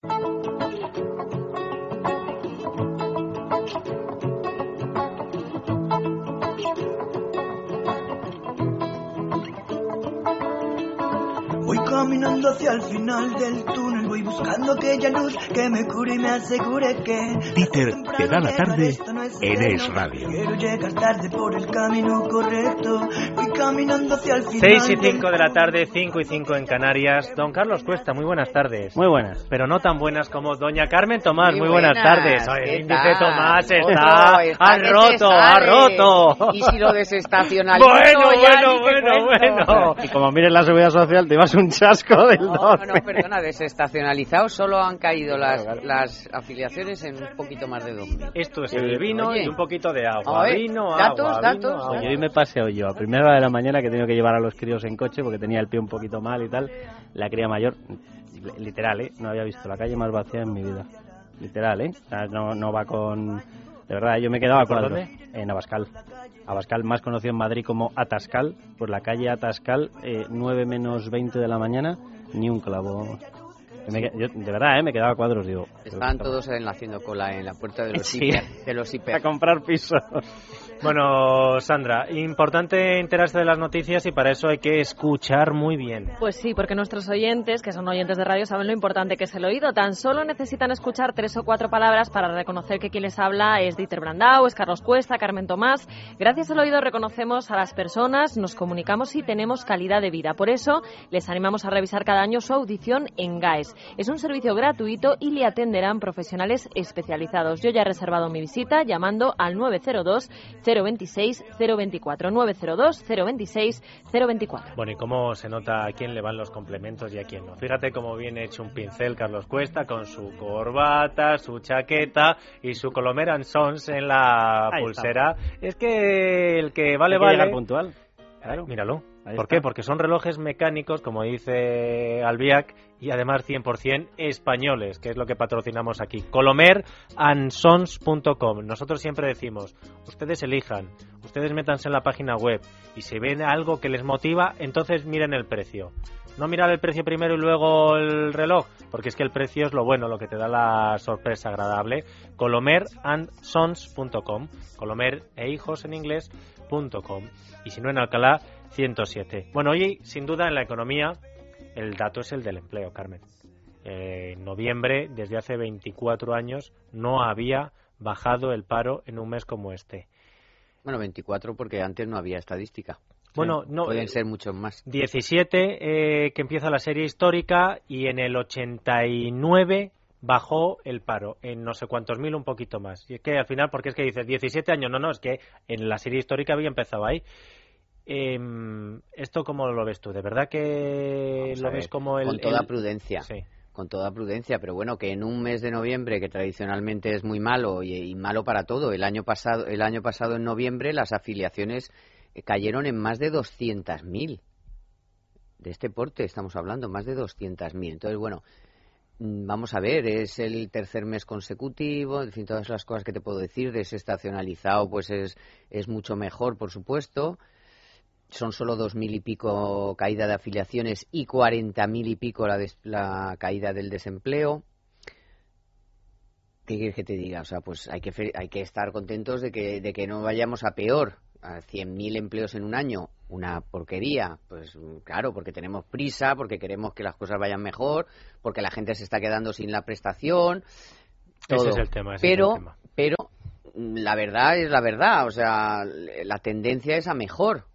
Voy caminando hacia el final del túnel, voy buscando aquella luz que me cure y me asegure que... Peter te da la tarde en Es Radio. Quiero llegar tarde por el camino correcto, voy caminando hacia el final 6 y del 5 de la tarde, 5 y 5 en Canarias. Don Carlos Cuesta, muy buenas tardes. Muy buenas. Pero no tan buenas como Doña Carmen Tomás, muy, Muy buenas, buenas, tardes. Ay, ¿qué el índice tal? Tomás está... está ¡Ha roto, ha roto! Y si lo desestacionalizo, Bueno, ya bueno, bueno, bueno. Y como mires la seguridad social, te vas un chasco del No, 12. no, no, perdona, desestacionalizado solo han caído las, las afiliaciones en un poquito más de 2.000. Esto es el vino Oye. y un poquito de agua. Ver, vino, datos, agua, datos. vino, agua. Oye, hoy me paseo yo a primera hora de la mañana que he tenido que llevar a los críos en coche porque tenía el pie un poquito mal y tal. La cría mayor, literal, ¿eh? No había visto la calle más vacía en mi vida. Literal, ¿eh? O sea, no, no va con... De verdad, yo me quedaba ¿Por con dónde? En Abascal. Abascal, más conocido en Madrid como Atascal. Pues la calle Atascal, eh, 9 menos 20 de la mañana, ni un clavo. Me yo, de verdad, ¿eh? Me quedaba a cuadros, digo. Estaban todos en- haciendo cola en la puerta de los Sí. hiper. De los A hiper. comprar pisos. Bueno, Sandra, importante enterarse de las noticias y para eso hay que escuchar muy bien. Pues sí, porque nuestros oyentes, que son oyentes de radio, saben lo importante que es el oído. Tan solo necesitan escuchar tres o cuatro palabras para reconocer que quien les habla es Dieter Brandau, es Carlos Cuesta, Carmen Tomás. Gracias al oído reconocemos a las personas, nos comunicamos y tenemos calidad de vida. Por eso les animamos a revisar cada año su audición en GAES. Es un servicio gratuito y le atenderán profesionales especializados. Yo ya he reservado mi visita llamando al 902 026 024 902 026 024. Bueno, ¿y cómo se nota a quién le van los complementos y a quién no? Fíjate cómo viene hecho un pincel Carlos Cuesta con su corbata, su chaqueta y su Colomer and Sons en la Ahí pulsera. Es que el que vale, Hay que vale... llegar puntual. Claro. Míralo. Ahí ¿Por está. qué? Porque son relojes mecánicos, como dice Albiac, y además 100% españoles, que es lo que patrocinamos aquí. Colomerandsons.com. Nosotros siempre decimos, ustedes elijan, ustedes métanse en la página web y si ven algo que les motiva, entonces miren el precio. No mirar el precio primero y luego el reloj, porque es que el precio es lo bueno, lo que te da la sorpresa agradable. Colomerandsons.com. Colomer e hijos en inglés. punto com. Y si no en Alcalá, 107. Bueno, hoy, sin duda, en la economía, el dato es el del empleo, Carmen. Eh, en noviembre, desde hace 24 años, no había bajado el paro en un mes como este. Bueno, 24 porque antes no había estadística. Bueno, no, Pueden eh, ser muchos más. 17 eh, que empieza la serie histórica y en el 89 bajó el paro en no sé cuántos mil, un poquito más. Y es que al final, porque es que dices 17 años, no, no, es que en la serie histórica había empezado ahí. Em, ¿Esto cómo lo ves tú? ¿De verdad que Vamos lo ver, ves como el... Con toda el- prudencia. Sí. con toda prudencia, pero bueno, que en un mes de noviembre que tradicionalmente es muy malo y, y malo para todo, el año pasado el año pasado en noviembre las afiliaciones eh, cayeron en más de 200.000. De este porte estamos hablando, más de 200.000. Entonces, bueno, mm, vamos a ver, es el tercer mes consecutivo, en fin, todas las cosas que te puedo decir, desestacionalizado pues es, es mucho mejor, por supuesto son solo dos mil y pico caída de afiliaciones y cuarenta mil y pico la, des- la caída del desempleo. ¿Qué quieres que te diga? O sea, pues hay que, hay que estar contentos de que, de que no vayamos a peor. A 100.000 empleos en un año, una porquería. Pues claro, porque tenemos prisa, porque queremos que las cosas vayan mejor, porque la gente se está quedando sin la prestación. Ese es el tema. ese es pero, el tema. pero la verdad es la verdad. O sea, la tendencia es a mejor.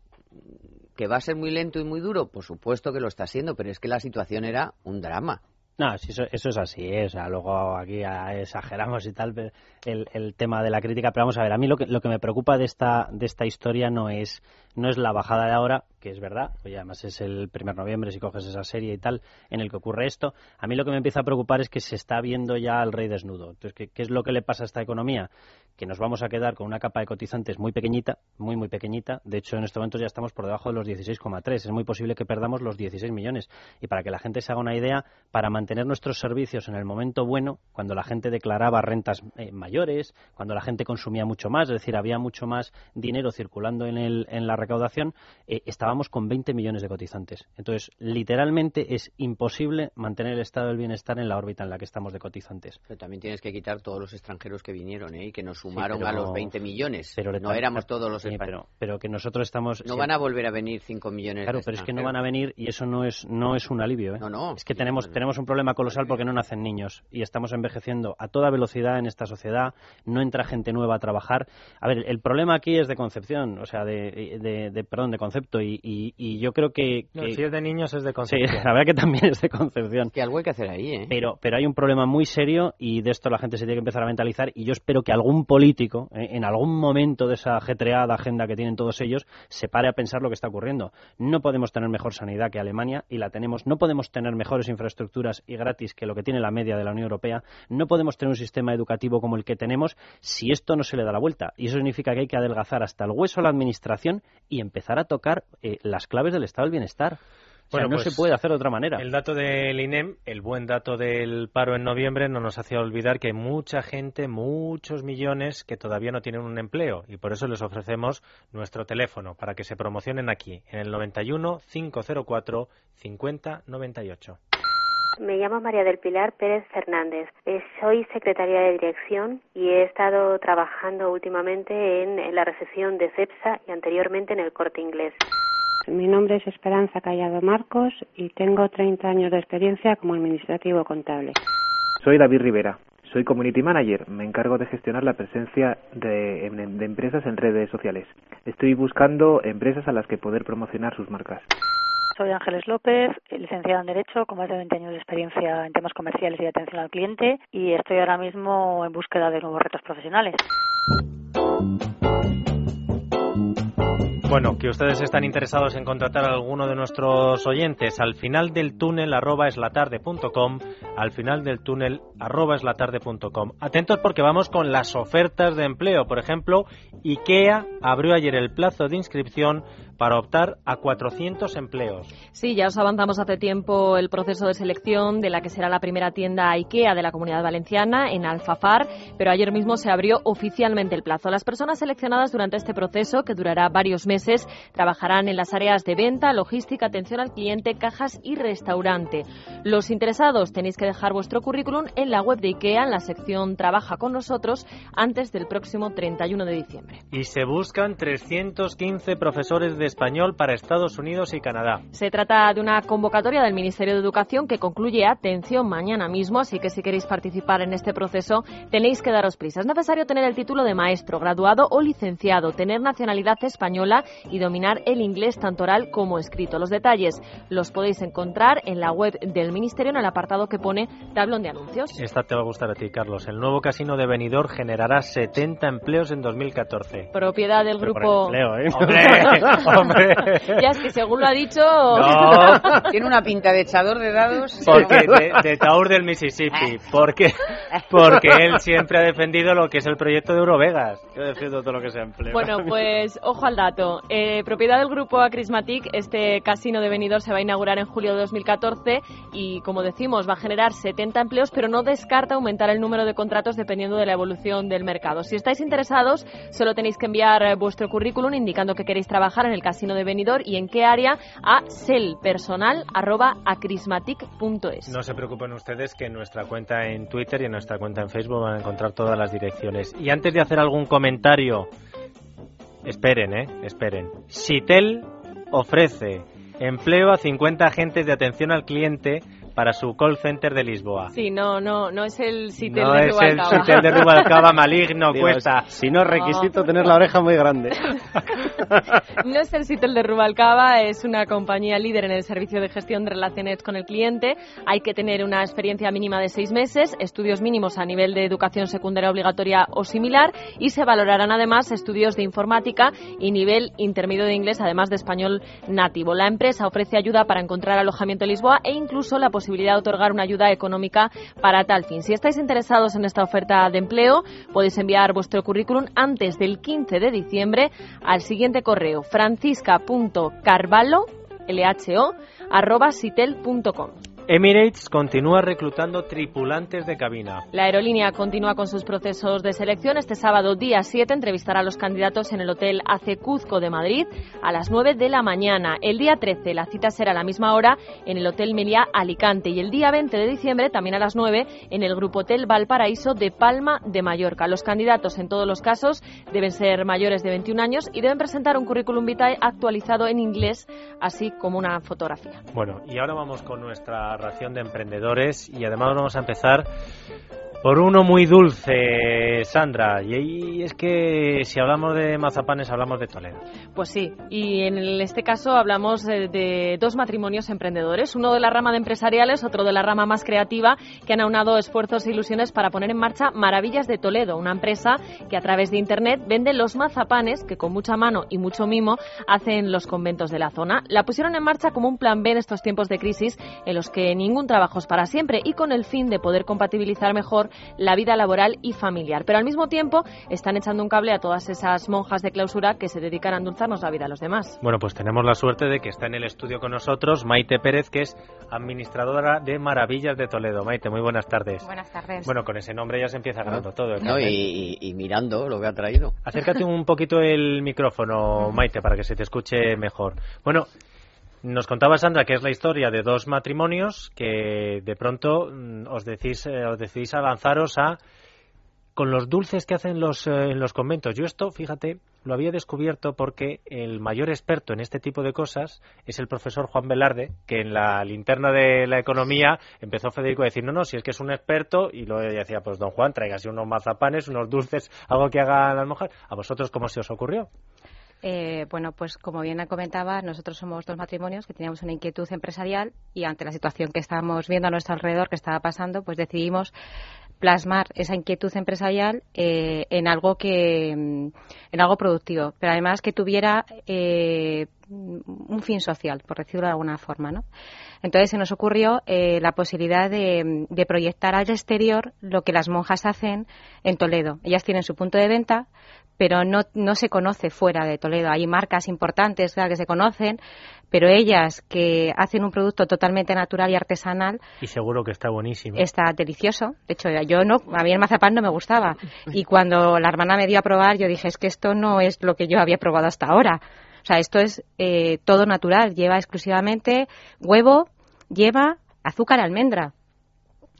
¿Que va a ser muy lento y muy duro? Por supuesto que lo está siendo, pero es que la situación era un drama. No, eso, es así, ¿eh? o sea, luego aquí exageramos y tal, el, el tema de la crítica, pero vamos a ver, a mí lo que, lo que me preocupa de esta, de esta historia no es, no es la bajada de ahora, que es verdad, oye, además es el primer noviembre si coges esa serie y tal, en el que ocurre esto, a mí lo que me empieza a preocupar es que se está viendo ya al rey desnudo. Entonces, ¿qué, qué es lo que le pasa a esta economía? Que nos vamos a quedar con una capa de cotizantes muy pequeñita, muy, muy pequeñita. De hecho, en este momento ya estamos por debajo de los 16,3. Es muy posible que perdamos los 16 millones. Y para que la gente se haga una idea, para mantener nuestros servicios en el momento bueno, cuando la gente declaraba rentas eh, mayores, cuando la gente consumía mucho más, es decir, había mucho más dinero circulando en, el, en la recaudación, eh, estábamos con 20 millones de cotizantes. Entonces, literalmente es imposible mantener el estado del bienestar en la órbita en la que estamos de cotizantes. Pero también tienes que quitar todos los extranjeros que vinieron ¿eh? y que nos sumaron a los 20 millones. Pero no éramos todos los españoles. Pero, que nosotros estamos... No van a volver a venir 5 millones Claro, pero es que no van a venir y eso no es, no es un alivio. ¿eh? No, no. Es que tenemos, tenemos un problema colosal porque no nacen niños y estamos envejeciendo a toda velocidad en esta sociedad, no entra gente nueva a trabajar. A ver, el problema aquí es de concepción, o sea, de, de, perdón, de concepto y, y, yo creo que, si es de niños es de concepción. Sí, la verdad que también es de concepción. Que algo hay que hacer ahí, ¿eh? Pero, pero hay un problema muy serio y de esto la gente se tiene que empezar a mentalizar y yo espero que algún político, ¿eh? en algún momento de esa ajetreada agenda que tienen todos ellos, se pare a pensar lo que está ocurriendo. No podemos tener mejor sanidad que Alemania y la tenemos. No podemos tener mejores infraestructuras y gratis que lo que tiene la media de la Unión Europea. No podemos tener un sistema educativo como el que tenemos si esto no se le da la vuelta. Y eso significa que hay que adelgazar hasta el hueso a la administración y empezar a tocar eh, las claves del estado del bienestar. Bueno, no se pues puede hacer de otra manera. El dato del INEM, el buen dato del paro en noviembre, no nos hacía olvidar que hay mucha gente, muchos millones, que todavía no tienen un empleo y por eso les ofrecemos nuestro teléfono para que se promocionen aquí, en el 91 504 50 98. Me llamo María del Pilar Pérez Fernández. Eh, soy secretaria de dirección y he estado trabajando últimamente en la recepción de CEPSA y anteriormente en el corte inglés. Mi nombre es Esperanza Callado Marcos y tengo 30 años de experiencia como administrativo contable. Soy David Rivera. Soy Community Manager. Me encargo de gestionar la presencia de, de empresas en redes sociales. Estoy buscando empresas a las que poder promocionar sus marcas. Soy Ángeles López, licenciada en Derecho, con más de 20 años de experiencia en temas comerciales y de atención al cliente, y estoy ahora mismo en búsqueda de nuevos retos profesionales. Bueno, que ustedes están interesados en contratar a alguno de nuestros oyentes al final del túnel arroba eslatarde.com, al final del túnel arroba eslatarde.com. Atentos porque vamos con las ofertas de empleo. Por ejemplo, IKEA abrió ayer el plazo de inscripción para optar a 400 empleos. Sí, ya os avanzamos hace tiempo el proceso de selección de la que será la primera tienda IKEA de la Comunidad Valenciana en Alfafar, pero ayer mismo se abrió oficialmente el plazo. Las personas seleccionadas durante este proceso, que durará varios meses, trabajarán en las áreas de venta, logística, atención al cliente, cajas y restaurante. Los interesados tenéis que dejar vuestro currículum en la web de IKEA en la sección Trabaja con nosotros antes del próximo 31 de diciembre. Y se buscan 315 profesores de español para Estados Unidos y Canadá. Se trata de una convocatoria del Ministerio de Educación que concluye, atención, mañana mismo, así que si queréis participar en este proceso tenéis que daros prisa. Es necesario tener el título de maestro, graduado o licenciado, tener nacionalidad española y dominar el inglés tanto oral como escrito. Los detalles los podéis encontrar en la web del Ministerio en el apartado que pone tablón de anuncios. Esta te va a gustar a ti, Carlos. El nuevo casino de Benidorm generará 70 empleos en 2014. Propiedad del grupo... Empleo, ¿eh? Ya es que según lo ha dicho. Tiene una pinta de echador de dados. Porque de, Taur del Mississippi. Porque, porque él siempre ha defendido lo que es el proyecto de Eurovegas. Yo defiendo todo lo que sea empleo. Bueno, pues ojo al dato. Eh, propiedad del grupo Acrismatic, este casino de Benidorm se va a inaugurar en julio de 2014 y, como decimos, va a generar 70 empleos, pero no descarta aumentar el número de contratos dependiendo de la evolución del mercado. Si estáis interesados, solo tenéis que enviar eh, vuestro currículum indicando que queréis trabajar en el casino de Benidorm y en qué área a selpersonal.acrismatic.es. No se preocupen ustedes que en nuestra cuenta en Twitter y en nuestra cuenta en Facebook van a encontrar todas las direcciones. Y antes de hacer algún comentario, esperen, ¿eh? Esperen. Sitel ofrece empleo a 50 agentes de atención al cliente para su call center de Lisboa. Sí, no, no, no es el sitio de Rubalcaba. No es el sitio de Rubalcaba maligno, cuesta. Si no, requisito tener la oreja muy grande. no es el sitio de Rubalcaba, es una compañía líder en el servicio de gestión de relaciones con el cliente. Hay que tener una experiencia mínima de seis meses, estudios mínimos a nivel de educación secundaria obligatoria o similar y se valorarán además estudios de informática y nivel intermedio de inglés, además de español nativo. La empresa ofrece ayuda para encontrar alojamiento en Lisboa e incluso la posibilidad de otorgar una ayuda económica para tal fin. Si estáis interesados en esta oferta de empleo, podéis enviar vuestro currículum antes del 15 de diciembre al siguiente correo francisca.carvalho, lho, arroba sitel.com. Emirates continúa reclutando tripulantes de cabina. La aerolínea continúa con sus procesos de selección. Este sábado, día 7, entrevistará a los candidatos en el Hotel AC Cuzco de Madrid a las 9 de la mañana. El día 13, la cita será a la misma hora en el Hotel Meliá Alicante. Y el día 20 de diciembre, también a las 9, en el Grupo Hotel Valparaíso de Palma de Mallorca. Los candidatos, en todos los casos, deben ser mayores de 21 años y deben presentar un currículum vitae actualizado en inglés, así como una fotografía. Bueno, y ahora vamos con nuestra ración de emprendedores. Y además vamos a empezar por uno muy dulce, Sandra, y es que si hablamos de mazapanes hablamos de Toledo. Pues sí, y en este caso hablamos de, dos matrimonios emprendedores, uno de la rama de empresariales, otro de la rama más creativa, que han aunado esfuerzos e ilusiones para poner en marcha Maravillas de Toledo, una empresa que a través de Internet vende los mazapanes que con mucha mano y mucho mimo hacen los conventos de la zona. La pusieron en marcha como un plan B en estos tiempos de crisis en los que ningún trabajo es para siempre y con el fin de poder compatibilizar mejor la vida laboral y familiar. Pero al mismo tiempo están echando un cable a todas esas monjas de clausura que se dedican a endulzarnos la vida a los demás. Bueno, pues tenemos la suerte de que está en el estudio con nosotros Maite Pérez, que es administradora de Maravillas de Toledo. Maite, muy buenas tardes. Buenas tardes. Bueno, con ese nombre ya se empieza ganando todo. No, y, y, mirando lo que ha traído. Acércate un poquito el micrófono, Maite, para que se te escuche mejor. Bueno, nos contaba Sandra que es la historia de dos matrimonios que de pronto mm, os decís, eh, os decidís a lanzaros a con los dulces que hacen los, eh, en los conventos. Yo esto, fíjate, lo había descubierto porque el mayor experto en este tipo de cosas es el profesor Juan Velarde, que en la linterna de la economía empezó Federico a decir, no, no, si es que es un experto, y luego decía, pues don Juan, tráigase unos mazapanes, unos dulces, algo que hagan las mujeres. ¿A vosotros cómo se os ocurrió? Eh, bueno, pues como bien comentaba, nosotros somos dos matrimonios que teníamos una inquietud empresarial y ante la situación que estábamos viendo a nuestro alrededor que estaba pasando, pues decidimos plasmar esa inquietud empresarial eh, en algo que mm, en algo productivo, pero además que tuviera eh, un fin social, por decirlo de alguna forma, ¿no? Entonces se nos ocurrió la posibilidad de, de, proyectar al exterior lo que las monjas hacen en Toledo. Ellas tienen su punto de venta, pero no, no se conoce fuera de Toledo. Hay marcas importantes que se conocen, pero ellas que hacen un producto totalmente natural y artesanal. Y seguro que está buenísimo. Está delicioso. De hecho, yo no, a mí el mazapán no me gustaba. Y cuando la hermana me dio a probar, yo dije, es que esto no es lo que yo había probado hasta ahora. O sea, esto es eh, todo natural. Lleva exclusivamente huevo, lleva azúcar almendra.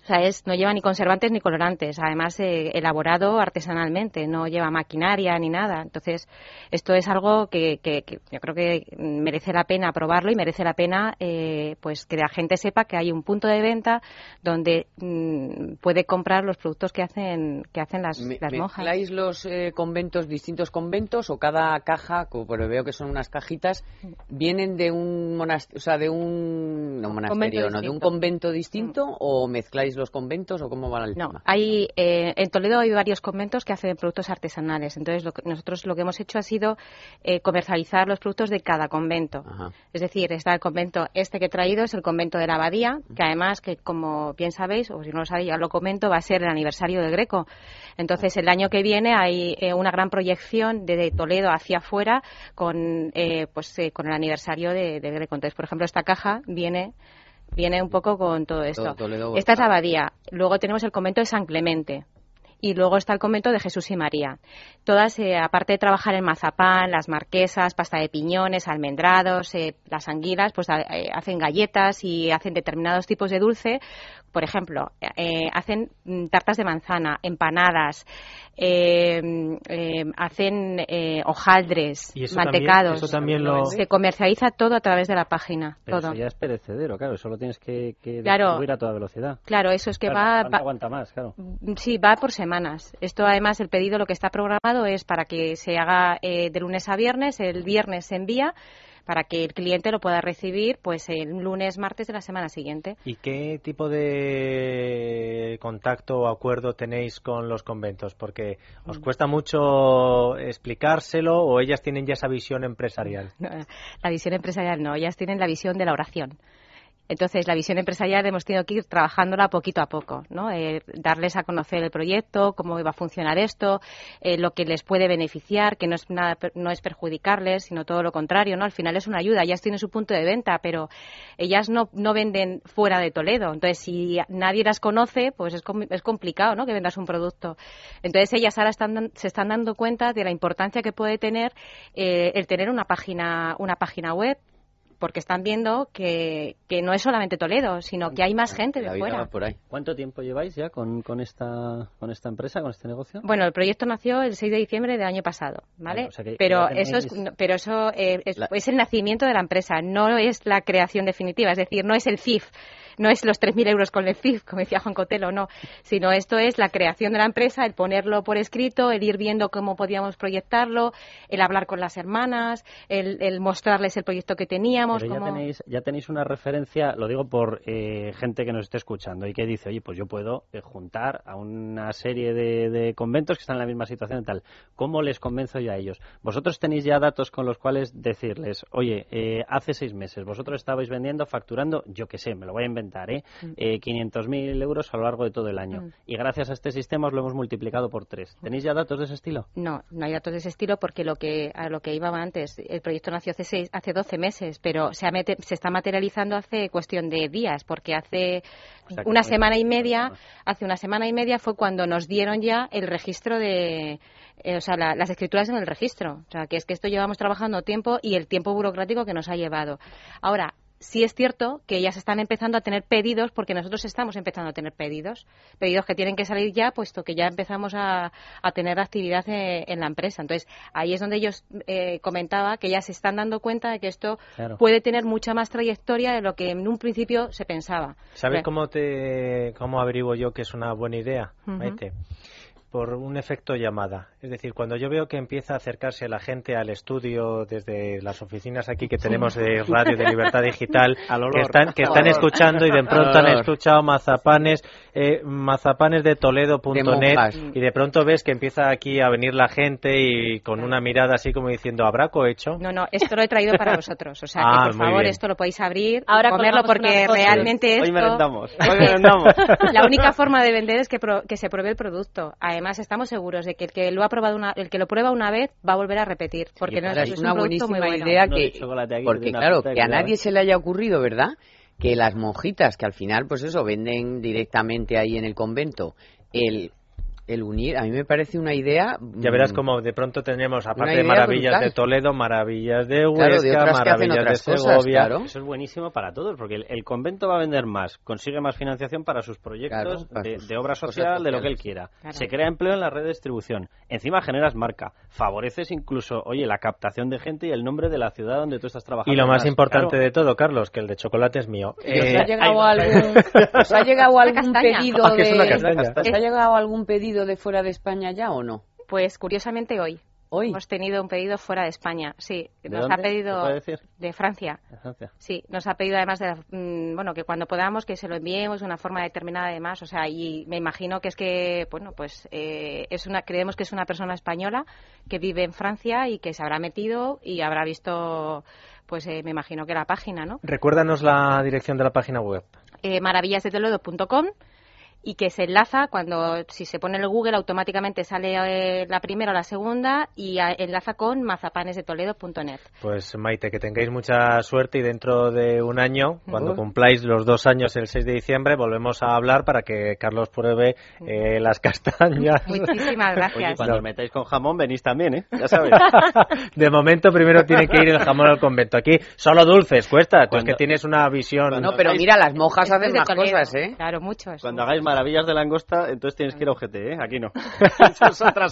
O sea, es, no lleva ni conservantes ni colorantes, además eh, elaborado artesanalmente, no lleva maquinaria ni nada. Entonces, esto es algo que, que, yo creo que merece la pena probarlo y merece la pena eh, pues que la gente sepa que hay un punto de venta donde mm, puede comprar los productos que hacen que hacen las, las monjas. ¿Mezcláis los eh, conventos, distintos conventos o cada caja, pero veo que son unas cajitas, vienen de un monasterio, o sea, de un no, monasterio, no, de un convento distinto mm. o mezcláis los conventos o cómo van el no, Hay, eh, en Toledo hay varios conventos que hacen productos artesanales. Entonces, nosotros lo que hemos hecho ha sido eh, comercializar los productos de cada convento. Es decir, está el convento este que he traído, es el convento de la Abadía, que además, que como bien sabéis, o si no lo sabéis, ya lo comento, va a ser el aniversario de Greco. Entonces, el año que viene hay eh, una gran proyección de, Toledo hacia afuera con, pues, con el aniversario de, de Greco. Entonces, por ejemplo, esta caja viene viene un poco con todo esto. Esta es la abadía. Luego tenemos el convento de San Clemente. Y luego está el convento de Jesús y María. Todas, eh, aparte de trabajar en mazapán, las marquesas, pasta de piñones, almendrados, eh, las anguilas, pues eh, hacen galletas y hacen determinados tipos de dulce. Por ejemplo, hacen mm, tartas de manzana, empanadas, eh, eh, hacen eh, hojaldres, mantecados. Se comercializa todo a través de la página. todo. Eso ya es perecedero, claro. Solo tienes que, que a toda velocidad. Claro, eso es que va. aguanta más, claro. Sí, va por semana semanas. Esto además el pedido lo que está programado es para que se haga eh, de lunes a viernes, el viernes se envía para que el cliente lo pueda recibir pues el lunes, martes de la semana siguiente. ¿Y qué tipo de contacto o acuerdo tenéis con los conventos? Porque os Mm. cuesta mucho explicárselo o ellas tienen ya esa visión empresarial. La visión empresarial no, ellas tienen la visión de la oración. Entonces, la visión empresarial hemos tenido que ir trabajándola poquito a poco, ¿no? Eh, darles a conocer el proyecto, cómo va a funcionar esto, eh, lo que les puede beneficiar, que no es nada, no es perjudicarles, sino todo lo contrario, ¿no? Al final es una ayuda. Ellas tienen su punto de venta, pero ellas no, no venden fuera de Toledo. Entonces, si nadie las conoce, pues es, com- es complicado, ¿no? Que vendas un producto. Entonces, ellas ahora están, se están dando cuenta de la importancia que puede tener eh, el tener una página, una página web porque están viendo que, que no es solamente Toledo, sino que hay más gente de fuera. ¿Cuánto tiempo lleváis ya con, con, esta, con esta empresa, con este negocio? Bueno, el proyecto nació el 6 de diciembre del año pasado, ¿vale? Vale, o sea que pero eso es, no, pero eso eh, es, es el nacimiento de la empresa, no es la creación definitiva, es decir, no es el CIF, no es los 3.000 euros con el CIF, como decía Juan Cotelo, no, sino esto es la creación de la empresa, el ponerlo por escrito, el ir viendo cómo podíamos proyectarlo, el hablar con las hermanas, el, el mostrarles el proyecto que teníamos. Pero ya tenéis, ya tenéis una referencia, lo digo por eh, gente que nos esté escuchando y que dice, oye, pues yo puedo eh, juntar a una serie de, de conventos que están en la misma situación y tal. ¿Cómo les convenzo yo a ellos? Vosotros tenéis ya datos con los cuales decirles, oye, eh, hace seis meses vosotros estabais vendiendo, facturando, yo qué sé, me lo voy a inventar, ¿eh? Mm. eh 500.000 euros a lo largo de todo el año. Mm. Y gracias a este sistema os lo hemos multiplicado por tres. ¿Tenéis ya datos de ese estilo? No, no hay datos de ese estilo porque lo que a lo que iba antes, el proyecto nació hace seis, hace 12 meses, pero se, ha mete- se está materializando hace cuestión de días, porque hace O sea que una semana y media, hace una semana y media fue cuando nos dieron ya el registro de, eh, o sea, la- las escrituras en el registro. O sea, que es que esto llevamos trabajando tiempo y el tiempo burocrático que nos ha llevado. Ahora, sí es cierto que ellas están empezando a tener pedidos porque nosotros estamos empezando a tener pedidos, pedidos que tienen que salir ya, puesto que ya empezamos a, a tener actividad eh, en la empresa. Entonces, ahí es donde ellos eh, comentaba que ya se están dando cuenta de que esto Claro. puede tener mucha más trayectoria de lo que en un principio se pensaba. ¿Sabes cómo te cómo averiguo yo que es una buena idea. Maite? Por un efecto llamada. Es decir, cuando yo veo que empieza a acercarse la gente al estudio desde las oficinas aquí que tenemos de Radio de Libertad Digital, que están, que están escuchando y de pronto han escuchado mazapanes, eh, mazapanes de Toledo.net y de pronto ves que empieza aquí a venir la gente y con una mirada así como diciendo, ¿habrá cohecho? No, no, esto lo he traído para vosotros. O sea, Ah, que por favor, bien. esto lo podéis abrir, Ahora comerlo, porque realmente Hoy esto... merendamos, hoy merendamos. La única forma de vender es que, pro- que se pruebe el producto. Además, estamos seguros de que el que lo ha probado una, el que lo prueba una vez va a volver a repetir, porque no, es, un una producto muy bueno. idea que porque claro que a nadie se le haya ocurrido verdad que las monjitas que al final pues eso venden directamente ahí en el convento el el unir a mí me parece una idea Ya verás mm, como de pronto tenemos, aparte de maravillas brutal. de Toledo, maravillas de Huesca, Claro, de maravillas de cosas, Segovia. claro. Eso es buenísimo para todos, porque el, el convento va a vender más, consigue más financiación para sus proyectos Claro, para de, sus de obra social, de lo que él quiera. Claro. Se crea empleo en la red de distribución. Encima generas marca. Favoreces incluso, oye, la captación de gente y el nombre de la ciudad donde tú estás trabajando. Y lo más importante claro, de todo, Carlos, que el de chocolate es mío. ¿Y os Eh, ha llegado ahí va. algún, os ha llegado algún pedido Ah, que es una de castaña. ¿os ha llegado algún pedido de fuera de España ya o no? Pues curiosamente hoy. Hoy. Hemos tenido un pedido fuera de España, sí. ¿De Nos dónde? ha pedido ¿Se puede decir? de Francia. de Francia. Sí, nos ha pedido además de, la- mm, bueno, que cuando podamos que se lo enviemos de una forma determinada además, o sea, y me imagino que es que, bueno, pues eh, es una, creemos que es una persona española que vive en Francia y que se habrá metido y habrá visto, pues eh, me imagino que la página, ¿no? Recuérdanos la dirección de la página web. Eh, maravillasdetoledo.com y que se enlaza cuando si se pone en el Google automáticamente sale eh, la primera o la segunda y a- enlaza con mazapanesdetoledo.net. Pues Maite, que tengáis mucha suerte y dentro de un año, cuando Oh. cumpláis los dos años el 6 de diciembre, volvemos a hablar para que Carlos pruebe eh, las castañas. Muchísimas Oye, gracias. cuando os metáis con jamón venís también, ¿eh? Ya sabes. De momento primero tiene que ir el jamón al convento. Aquí solo dulces, cuesta. Tú es Cuando- que tienes una visión... No, pero mira, las monjas Después hacen más cosas, ¿eh? Claro, muchos. Cuando hagáis maravillas de langosta, entonces tienes que ir a UGT, ¿eh? Aquí no. Es otra.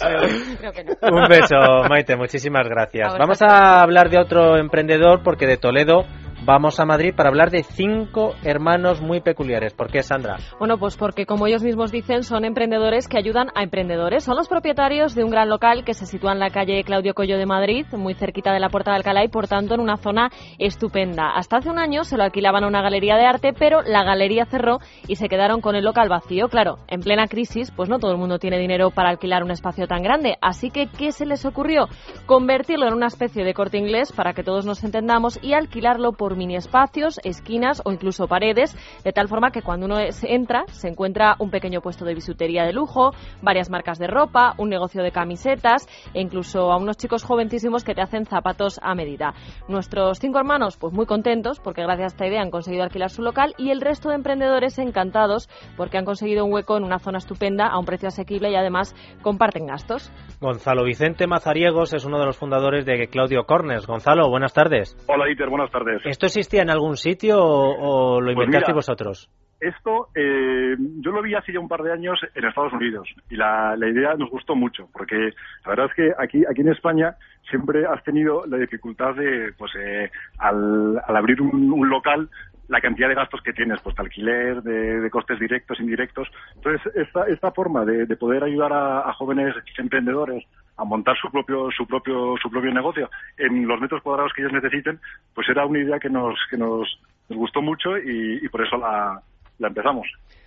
Creo que no. Un beso, Maite, muchísimas gracias. Vamos a hablar de otro emprendedor porque de Toledo Vamos a Madrid para hablar de cinco hermanos muy peculiares. ¿Por qué, Sandra? Bueno, pues porque como ellos mismos dicen, son emprendedores que ayudan a emprendedores. Son los propietarios de un gran local que se sitúa en la calle Claudio Collo de Madrid, muy cerquita de la Puerta de Alcalá y por tanto en una zona estupenda. Hasta hace un año se lo alquilaban a una galería de arte, pero la galería cerró y se quedaron con el local vacío. Claro, en plena crisis, pues no todo el mundo tiene dinero para alquilar un espacio tan grande. Así que, ¿qué se les ocurrió? Convertirlo en una especie de corte inglés para que todos nos entendamos y alquilarlo por mini espacios, esquinas o incluso paredes, de tal forma que cuando uno entra se encuentra un pequeño puesto de bisutería de lujo, varias marcas de ropa, un negocio de camisetas e incluso a unos chicos jovencísimos que te hacen zapatos a medida. Nuestros cinco hermanos, pues muy contentos porque gracias a esta idea han conseguido alquilar su local y el resto de emprendedores encantados porque han conseguido un hueco en una zona estupenda a un precio asequible y además comparten gastos. Gonzalo Vicente Mazariegos es uno de los fundadores de Claudio Corners. Gonzalo, buenas tardes. Hola, Iter, buenas tardes. ¿Esto existía en algún sitio o, lo pues inventaste vosotros? Esto eh, yo lo vi hace ya un par de años en Estados Unidos y la, idea nos gustó mucho porque la verdad es que aquí aquí en España siempre has tenido la dificultad de pues eh, al, abrir un, local la cantidad de gastos que tienes, pues de alquiler, de, costes directos, indirectos. Entonces, esta, esta forma de, poder ayudar a, jóvenes emprendedores a montar su propio, su propio, su propio negocio en los metros cuadrados que ellos necesiten, pues era una idea que nos, que nos, gustó mucho y, por eso la, la, empezamos.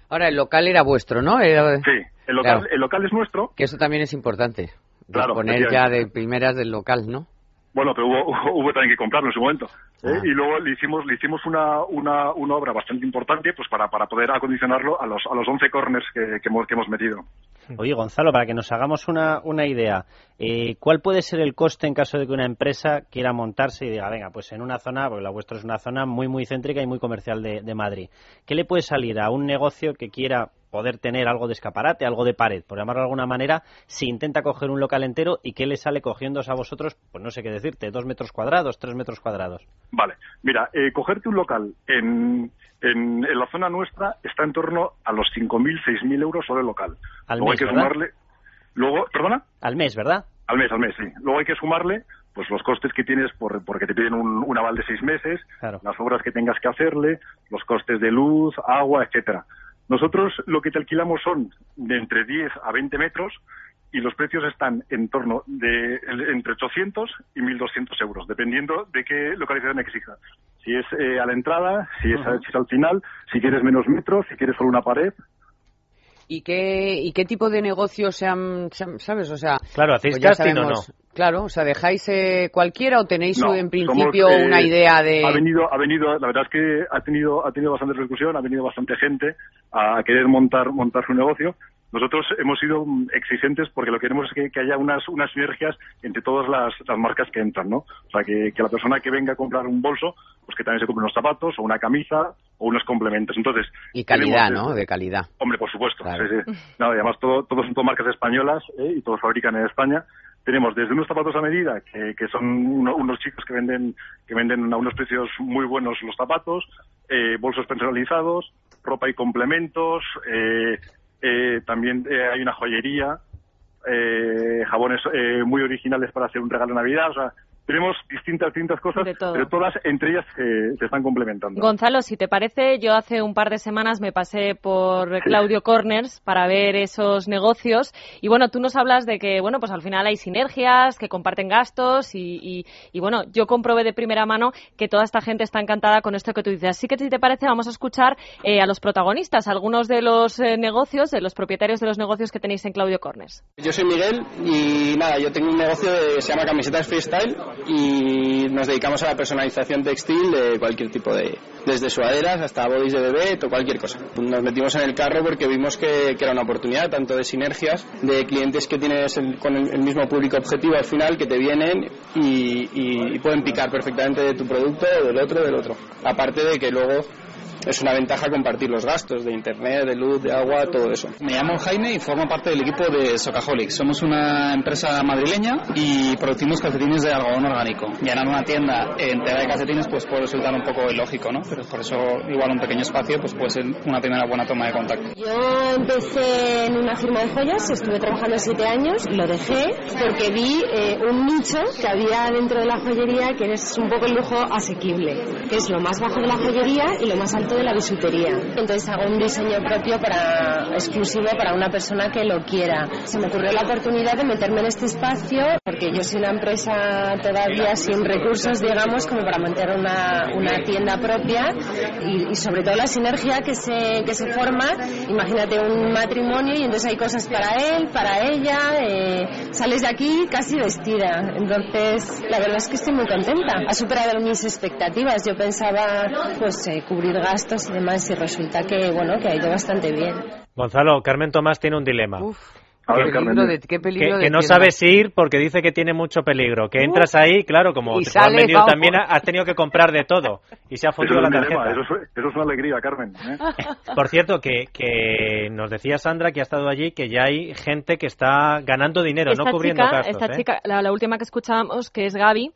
Ahora, el local era vuestro, ¿no? Sí, el local, el local es nuestro. Que eso también es importante. Claro, poner ya de primeras del local, ¿no? Bueno, pero hubo, hubo también que comprarlo en su momento. ¿eh? Ah. Y luego le hicimos, le hicimos una, una, una, obra bastante importante pues para, para poder acondicionarlo a los, a los 11 corners que, que, hemos, que hemos metido. Oye, Gonzalo, para que nos hagamos una, una idea, eh, ¿cuál puede ser el coste en caso de que una empresa quiera montarse y diga, venga, pues en una zona, porque la vuestra es una zona muy, muy céntrica y muy comercial de, de Madrid, ¿qué le puede salir a un negocio que quiera poder tener algo de escaparate, algo de pared, por llamarlo de alguna manera, si intenta coger un local entero y qué le sale cogiéndose a vosotros, pues no sé qué decirte, dos metros cuadrados, tres metros cuadrados. Vale, mira, eh, cogerte un local en, en, la zona nuestra está en torno a los 5.000, 6.000 euros solo el local. Al luego mes, hay que sumarle. Luego, ¿perdona? Al mes, ¿verdad? Al mes, al mes, sí. Luego hay que sumarle pues los costes que tienes por, porque te piden un, aval de seis meses, las obras que tengas que hacerle, los costes de luz, agua, etcétera. Nosotros lo que te alquilamos son de entre 10 a 20 metros y los precios están en torno de entre 800 y 1.200 euros, dependiendo de qué localización exija. Si es eh, a la entrada, si es, si es al final, si quieres menos metros, si quieres solo una pared, ¿Y qué, ¿Y qué tipo de negocios sean, sabes? O sea, claro, ¿hacéis pues casting o no? Claro, o sea, ¿dejáis eh, cualquiera o tenéis en principio eh, una idea de...? Ha venido, ha venido, la verdad es que ha tenido, ha tenido bastante repercusión, ha venido bastante gente a querer montar, montar su negocio nosotros hemos sido exigentes porque lo que queremos es que, haya unas, unas sinergias entre todas las, marcas que entran, ¿no? O sea, que, la persona que venga a comprar un bolso, pues que también se compre unos zapatos o una camisa o unos complementos. Entonces, y calidad, ¿no? De calidad. Hombre, por supuesto. además, todo, todos son todas marcas españolas ¿eh? y todos fabrican en España. Tenemos desde unos zapatos a medida, que, son unos chicos que venden, que venden a unos precios muy buenos los zapatos, eh, bolsos personalizados, ropa y complementos, eh, eh, también eh, hay una joyería, eh, jabones eh, muy originales para hacer un regalo de Navidad. O sea, tenemos distintas, distintas cosas, pero todas entre ellas se están complementando. Gonzalo, si te parece, yo hace un par de semanas me pasé por Claudio Corners para ver esos negocios y bueno, tú nos hablas de que, bueno, pues al final hay sinergias, que comparten gastos y, y, bueno, yo comprobé de primera mano que toda esta gente está encantada con esto que tú dices. Así que si te parece, vamos a escuchar eh, a los protagonistas, algunos de los eh, negocios, de los propietarios de los negocios que tenéis en Claudio Corners. Yo soy Miguel y nada, yo tengo un negocio que se llama Camisetas Freestyle y nos dedicamos a la personalización textil de cualquier tipo de, desde sudaderas hasta bodies de bebé o cualquier cosa. Nos metimos en el carro porque vimos que, era una oportunidad tanto de sinergias, de clientes que tienes con el, mismo público objetivo al final que te vienen y, y pueden picar perfectamente de tu producto del otro, del otro. Aparte de que luego es una ventaja compartir los gastos de internet, de luz, de agua, todo eso. Me llamo Jaime y formo parte del equipo de Socaholics. Somos una empresa madrileña y producimos calcetines de algodón orgánico. Llenar una tienda entera de calcetines pues puede resultar un poco ilógico, ¿no? Pero por eso igual un pequeño espacio pues puede ser una primera buena toma de contacto. Yo empecé en una firma de joyas, estuve trabajando siete años, lo dejé porque vi eh, un nicho que había dentro de la joyería que es un poco el lujo asequible, que es lo más bajo de la joyería y lo más alto de la bisutería. Entonces hago un diseño propio para exclusivo para una persona que lo quiera. Se me ocurrió la oportunidad de meterme en este espacio porque yo soy una empresa todavía sin recursos, digamos, como para mantener una, una tienda propia y, y, sobre todo la sinergia que se, que se forma. Imagínate un matrimonio y entonces hay cosas para él, para ella, eh, sales de aquí casi vestida. Entonces, la verdad es que estoy muy contenta. Ha superado mis expectativas. Yo pensaba pues eh, cubrir gastos y demás y resulta que, bueno, que ha ido bastante bien. Gonzalo, Carmen Tomás tiene un dilema. Uf. ¿Qué peligro de, qué peligro que, de que no tienda. sabes ir porque dice que tiene mucho peligro. Que entras ahí, claro, como Y te lo han sale, vendido vamos. también, has tenido que comprar de todo. Y se ha fundido la dilema, tarjeta. eso, es, eso es una alegría, Carmen. ¿eh? Por cierto, que, que nos decía Sandra que ha estado allí que ya hay gente que está ganando dinero, esta no cubriendo chica, gastos. esta ¿eh? chica, la, la última que escuchábamos, que es Gaby,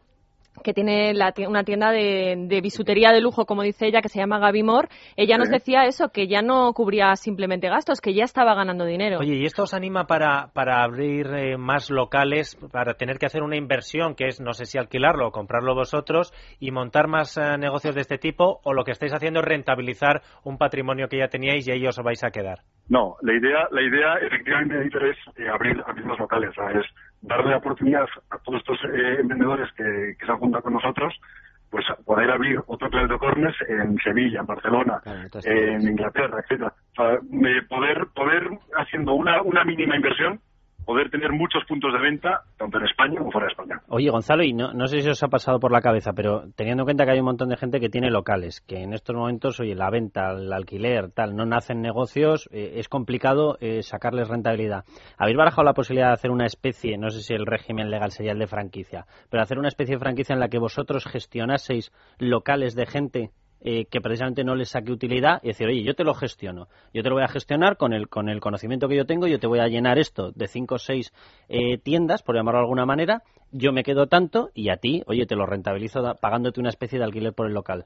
que tiene la una tienda de, de bisutería de lujo, como dice ella, que se llama Gaby Moore, ella nos decía eso, que ya no cubría simplemente gastos, que ya estaba ganando dinero. Oye, ¿y esto os anima para, para abrir eh, más locales, para tener que hacer una inversión, que es, no sé si alquilarlo o comprarlo vosotros, y montar más eh, negocios de este tipo, o lo que estáis haciendo es rentabilizar un patrimonio que ya teníais y ahí os vais a quedar? No, la idea, la idea efectivamente, es eh, abrir, abrir los locales, o sea, es darle la oportunidad a todos estos eh, emprendedores que, que se han juntado con nosotros, pues poder abrir otro Planet de Corners en Sevilla, en Barcelona, en Inglaterra, etcétera. O sea, de poder, poder haciendo una, una mínima inversión, poder tener muchos puntos de venta, tanto en España como fuera de España. Oye, Gonzalo, y no, no sé si os ha pasado por la cabeza, pero teniendo en cuenta que hay un montón de gente que tiene locales, que en estos momentos, oye, la venta, el alquiler, tal, no nacen negocios, eh, es complicado eh, sacarles rentabilidad. ¿Habéis barajado la posibilidad de hacer una especie, no sé si el régimen legal sería el de franquicia, pero hacer una especie de franquicia en la que vosotros gestionaseis locales de gente eh, que precisamente no les saque utilidad y decir, oye, yo te lo gestiono, yo te lo voy a gestionar con el, con el conocimiento que yo tengo, yo te voy a llenar esto de cinco o seis eh, tiendas, por llamarlo de alguna manera, yo me quedo tanto y a ti, oye, te lo rentabilizo pagándote una especie de alquiler por el local.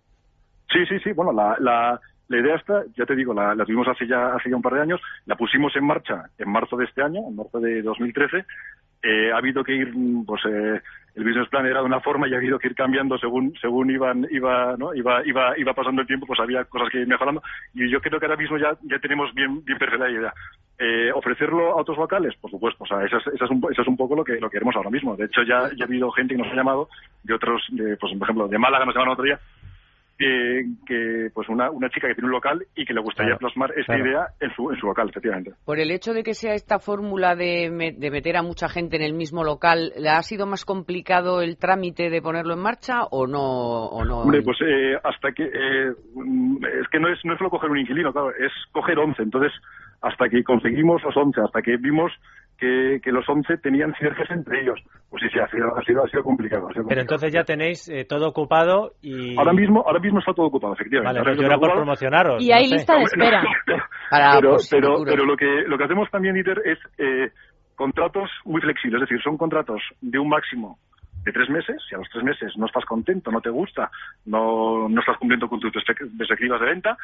Sí, sí, sí. Bueno, la, la, la idea esta, ya te digo, la, la tuvimos hace ya, hace ya un par de años, la pusimos en marcha en marzo de este año, en marzo de 2013. Eh, ha habido que ir, pues eh, el business plan era de una forma y ha habido que ir cambiando según según iban iba no iba iba iba pasando el tiempo, pues había cosas que ir mejorando y yo creo que ahora mismo ya ya tenemos bien bien perfecta la idea. Eh, ofrecerlo a otros locales, por supuesto, o sea, eso es, eso es un, eso es un poco lo que lo que queremos ahora mismo. De hecho, ya, ya ha habido gente que nos ha llamado de otros, de, pues por ejemplo, de Málaga nos llamaron otro día que, que, pues una, una chica que tiene un local y que le gustaría Claro, plasmar esta claro. idea en su, en su local, efectivamente. Por el hecho de que sea esta fórmula de, me- de meter a mucha gente en el mismo local, ¿le ha sido más complicado el trámite de ponerlo en marcha o no? O no? Hombre, pues eh, hasta que eh, es que no es no es solo coger un inquilino, claro, es coger 11. Entonces, hasta que conseguimos los 11, hasta que vimos que, que los 11 tenían sinergias entre ellos, pues sí, sí, ha sido, ha sido, ha sido complicado. ha sido Pero complicado. entonces ya tenéis eh, todo ocupado y... Ahora mismo, ahora mismo está todo ocupado, efectivamente. Vale, Ahora pues yo era está por ocupado. promocionaros. Y hay no sé. lista de espera. Para, pero, pues, pero, pero lo que lo que hacemos también, Dieter, es eh, contratos muy flexibles, es decir, son contratos de un máximo de tres meses, si a los tres meses no estás contento, no te gusta, no, no estás cumpliendo con tus expectativas de venta,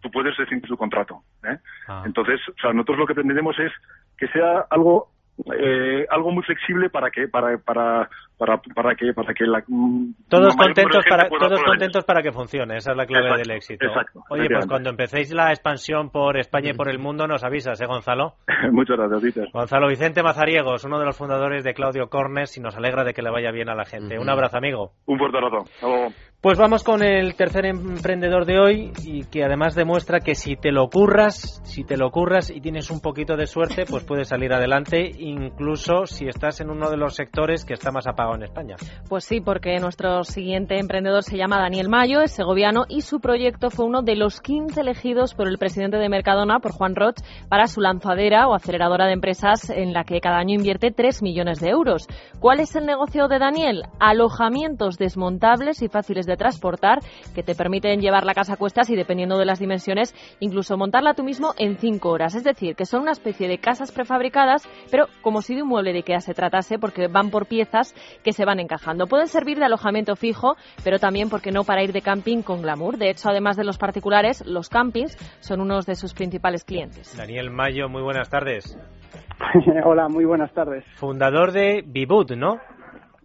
tú puedes rescindir tu contrato. ¿eh? Ah. Entonces, o sea, nosotros lo que pretendemos es que sea algo eh, algo muy flexible para que para para para, para que para que la mm, Todos contentos para todos contentos para que funcione, esa es la clave Exacto, del éxito. exacto, Oye, pues cuando empecéis la expansión por España y por el mundo nos avisas, ¿eh, Gonzalo? Muchas gracias. Gonzalo Vicente Mazariegos, uno de los fundadores de Claudio Cornes y nos alegra de que le vaya bien a la gente. Un abrazo, amigo. Un fuerte abrazo. Hasta luego. Pues vamos con el tercer emprendedor de hoy y que además demuestra que si te lo curras, si te lo curras y tienes un poquito de suerte, pues puedes salir adelante, incluso si estás en uno de los sectores que está más apagado en España. Pues sí, porque nuestro siguiente emprendedor se llama Daniel Mayo, es segoviano y su proyecto fue uno de los 15 elegidos por el presidente de Mercadona, por Juan Roch, para su lanzadera o aceleradora de empresas en la que cada año invierte 3 millones de euros. ¿Cuál es el negocio de Daniel? Alojamientos desmontables y fáciles fáciles de transportar que te permiten llevar la casa a cuestas y dependiendo de las dimensiones incluso montarla tú mismo en cinco horas. Es decir, que son una especie de casas prefabricadas, pero como si de un mueble de Ikea se tratase porque van por piezas que se van encajando. Pueden servir de alojamiento fijo, pero también, porque no, para ir de camping con glamour. De hecho, además de los particulares, los campings son unos de sus principales clientes. Daniel Mayo, muy buenas tardes. Hola, muy buenas tardes. Fundador de Bibut, ¿no?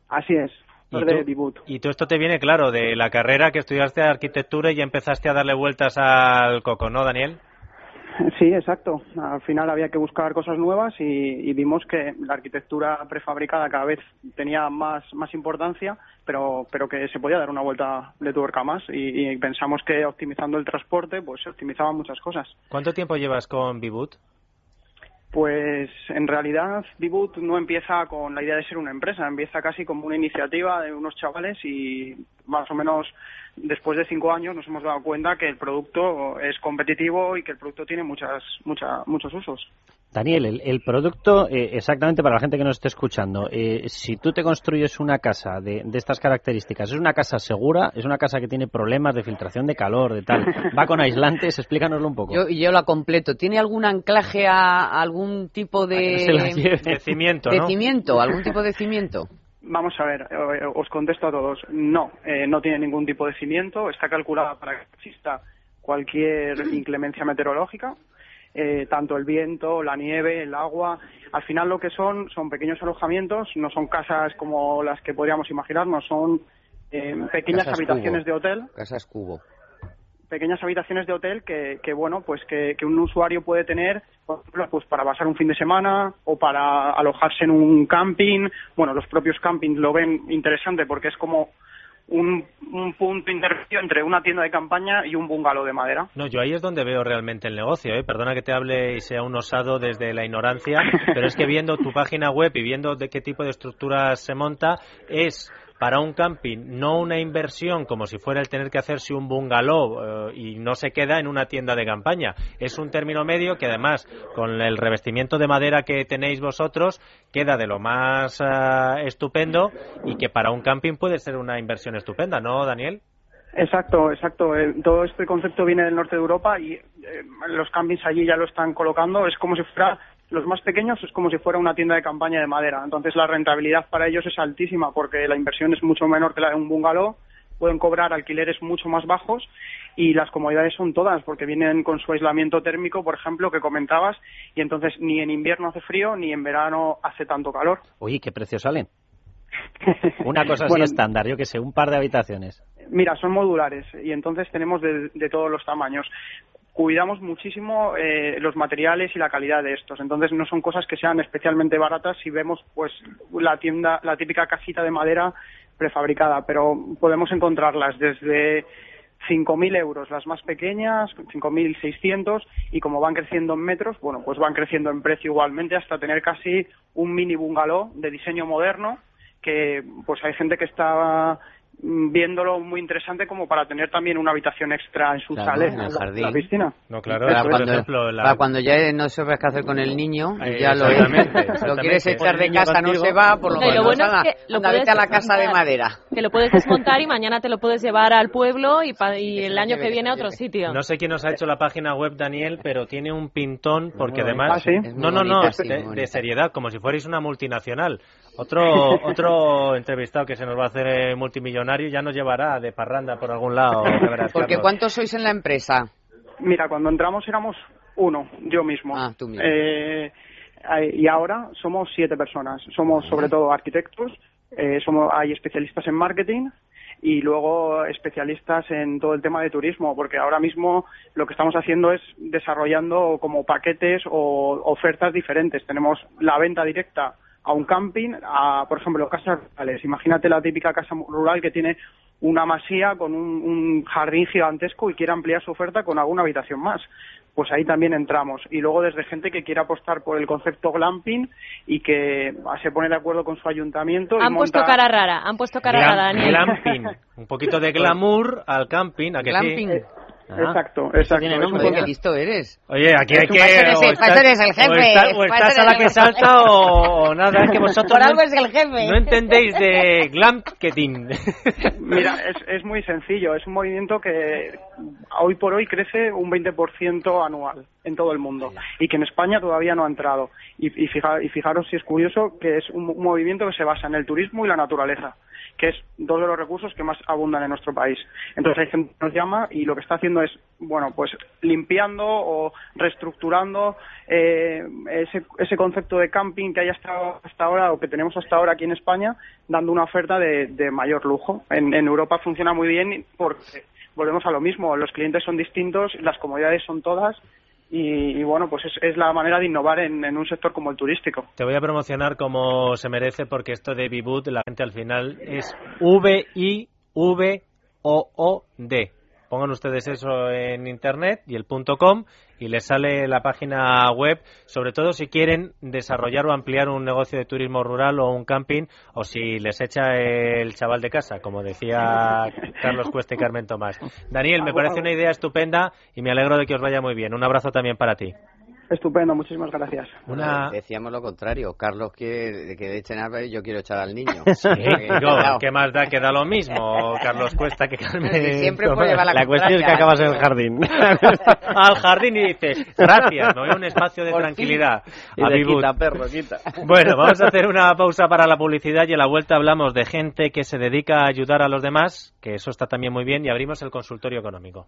Así es. ¿Y tú, y tú esto te viene claro de la carrera que estudiaste de arquitectura y ya empezaste a darle vueltas al coco, ¿no, Daniel? Sí, exacto. Al final había que buscar cosas nuevas y, vimos que la arquitectura prefabricada cada vez tenía más, más importancia, pero, pero que se podía dar una vuelta de tuerca más y, pensamos que optimizando el transporte pues se optimizaban muchas cosas. ¿Cuánto tiempo llevas con Bibut? Pues en realidad Bibut no empieza con la idea de ser una empresa, empieza casi como una iniciativa de unos chavales y más o menos después de cinco años nos hemos dado cuenta que el producto es competitivo y que el producto tiene muchas, mucha, muchos usos. Daniel, el, producto, eh, exactamente para la gente que nos esté escuchando, eh, si tú te construyes una casa de, estas características, ¿es una casa segura? ¿Es una casa que tiene problemas de filtración de calor, de tal? ¿Va con aislantes? Explícanoslo un poco. Yo, yo la completo. ¿Tiene algún anclaje a algún tipo de... de cimiento, ¿no? De cimiento, algún tipo de cimiento. Vamos a ver, os contesto a todos. No, eh, no tiene ningún tipo de cimiento. Está calculada para que exista cualquier inclemencia meteorológica, eh, tanto el viento, la nieve, el agua. Al final lo que son son pequeños alojamientos, no son casas como las que podríamos imaginarnos, son pequeñas habitaciones de hotel. Casas cubo pequeñas habitaciones de hotel que, que bueno, pues que, un usuario puede tener, por ejemplo, pues para pasar un fin de semana o para alojarse en un camping. Bueno, los propios campings lo ven interesante porque es como un, un, punto intermedio entre una tienda de campaña y un bungalow de madera. No, yo ahí es donde veo realmente el negocio. ¿eh? Perdona que te hable y sea un osado desde la ignorancia, pero es que viendo tu página web y viendo de qué tipo de estructuras se monta, es para un camping, no una inversión como si fuera el tener que hacerse un bungalow eh, y no se queda en una tienda de campaña. Es un término medio que además con el revestimiento de madera que tenéis vosotros queda de lo más eh, estupendo y que para un camping puede ser una inversión estupenda, ¿no, Daniel? Exacto, exacto. Eh, todo este concepto viene del norte de Europa y los campings allí ya lo están colocando. Es como si fuera los más pequeños es como si fuera una tienda de campaña de madera. Entonces la rentabilidad para ellos es altísima porque la inversión es mucho menor que la de un bungalow, pueden cobrar alquileres mucho más bajos y las comodidades son todas porque vienen con su aislamiento térmico, por ejemplo, que comentabas, y entonces ni en invierno hace frío ni en verano hace tanto calor. Oye, ¿qué precios salen? Una cosa así estándar, yo que sé, un par de habitaciones. Mira, son modulares y entonces tenemos de todos los tamaños cuidamos muchísimo eh, los materiales y la calidad de estos. Entonces no son cosas que sean especialmente baratas si vemos pues la tienda, la típica casita de madera prefabricada, pero podemos encontrarlas desde 5.000 euros las más pequeñas, 5.600 y como van creciendo en metros, bueno, pues van creciendo en precio igualmente hasta tener casi un mini bungalow de diseño moderno que pues hay gente que está viéndolo muy interesante como para tener también una habitación extra en su claro, en el jardín. La, piscina. No, claro, para, cuando, ejemplo, para cuando ya no sabes qué hacer con el niño, ya lo, lo quieres echar de casa, no se va, por lo menos lo bueno es que lo puedes a la casa de madera. Que lo puedes desmontar y mañana te lo puedes llevar al pueblo y, y el año que viene a otro sitio. No sé quién nos ha hecho la página web, Daniel, pero tiene un pintón porque además... ¿Ah, no, no, no, de, seriedad, como si fuerais una multinacional. Otro, otro entrevistado que se nos va a hacer eh, multimillonario ya nos llevará de parranda por algún lado. Porque ¿cuántos sois en la empresa? Mira, cuando entramos éramos uno, yo mismo. Ah, tú mismo. Eh, y ahora somos siete personas. Somos sobre todo arquitectos, eh, somos, hay especialistas en marketing y luego especialistas en todo el tema de turismo, porque ahora mismo lo que estamos haciendo es desarrollando como paquetes o ofertas diferentes. Tenemos la venta directa a un camping, a, por ejemplo, casas rurales. Imagínate la típica casa rural que tiene una masía con un, jardín gigantesco y quiere ampliar su oferta con alguna habitación más. Pues ahí también entramos. Y luego desde gente que quiere apostar por el concepto glamping y que se pone de acuerdo con su ayuntamiento. Han puesto cara rara, han puesto cara rara, Daniel. Glamping, un poquito de glamour al camping, ¿a que glamping. Sí? Exacto, exacto. Tiene Es un nombre, qué concepto- listo eres. Oye, aquí hay que... el jefe, O, está- o estás a la que salta o, o nada, es que vosotros Por no, algo es el jefe. no entendéis de glamketing. Mira, es, es muy sencillo. Es un movimiento que hoy por hoy crece un 20% anual en todo el mundo y que en España todavía no ha entrado. Y, y, fija- y fijaros si es curioso que es un, un movimiento que se basa en el turismo y la naturaleza, que es dos de los recursos que más abundan en nuestro país. Entonces hay gente que nos llama y lo que está haciendo es, bueno, pues limpiando o reestructurando eh, ese, ese concepto de camping que hay hasta, hasta ahora o que tenemos hasta ahora aquí en España, dando una oferta de, de mayor lujo. En, en Europa funciona muy bien porque volvemos a lo mismo, los clientes son distintos, las comodidades son todas y, y bueno, pues es, es la manera de innovar en, un sector como el turístico. Te voy a promocionar como se merece porque esto de Vivood, la gente al final es V-I-V-O-O-D. Pongan ustedes eso en internet y el punto .com y les sale la página web, sobre todo si quieren desarrollar o ampliar un negocio de turismo rural o un camping o si les echa el chaval de casa, como decía Carlos Cuesta y Carmen Tomás. Daniel, me parece una idea estupenda y me alegro de que os vaya muy bien. Un abrazo también para ti. Estupendo, muchísimas gracias. Una- Decíamos lo contrario. Carlos quiere que echen a y yo quiero echar al niño. Sí, claro, ¿qué más da que da lo mismo? Carlos Cuesta que Carmen. Siempre puede llevar la La cuestión es que acabas en el jardín. Al jardín y dices, gracias, me voy a un espacio de Por tranquilidad. Y A de quita, perro, quita. Bueno, vamos a hacer una pausa para la publicidad y a la vuelta hablamos de gente que se dedica a ayudar a los demás, que eso está también muy bien, y abrimos el consultorio económico.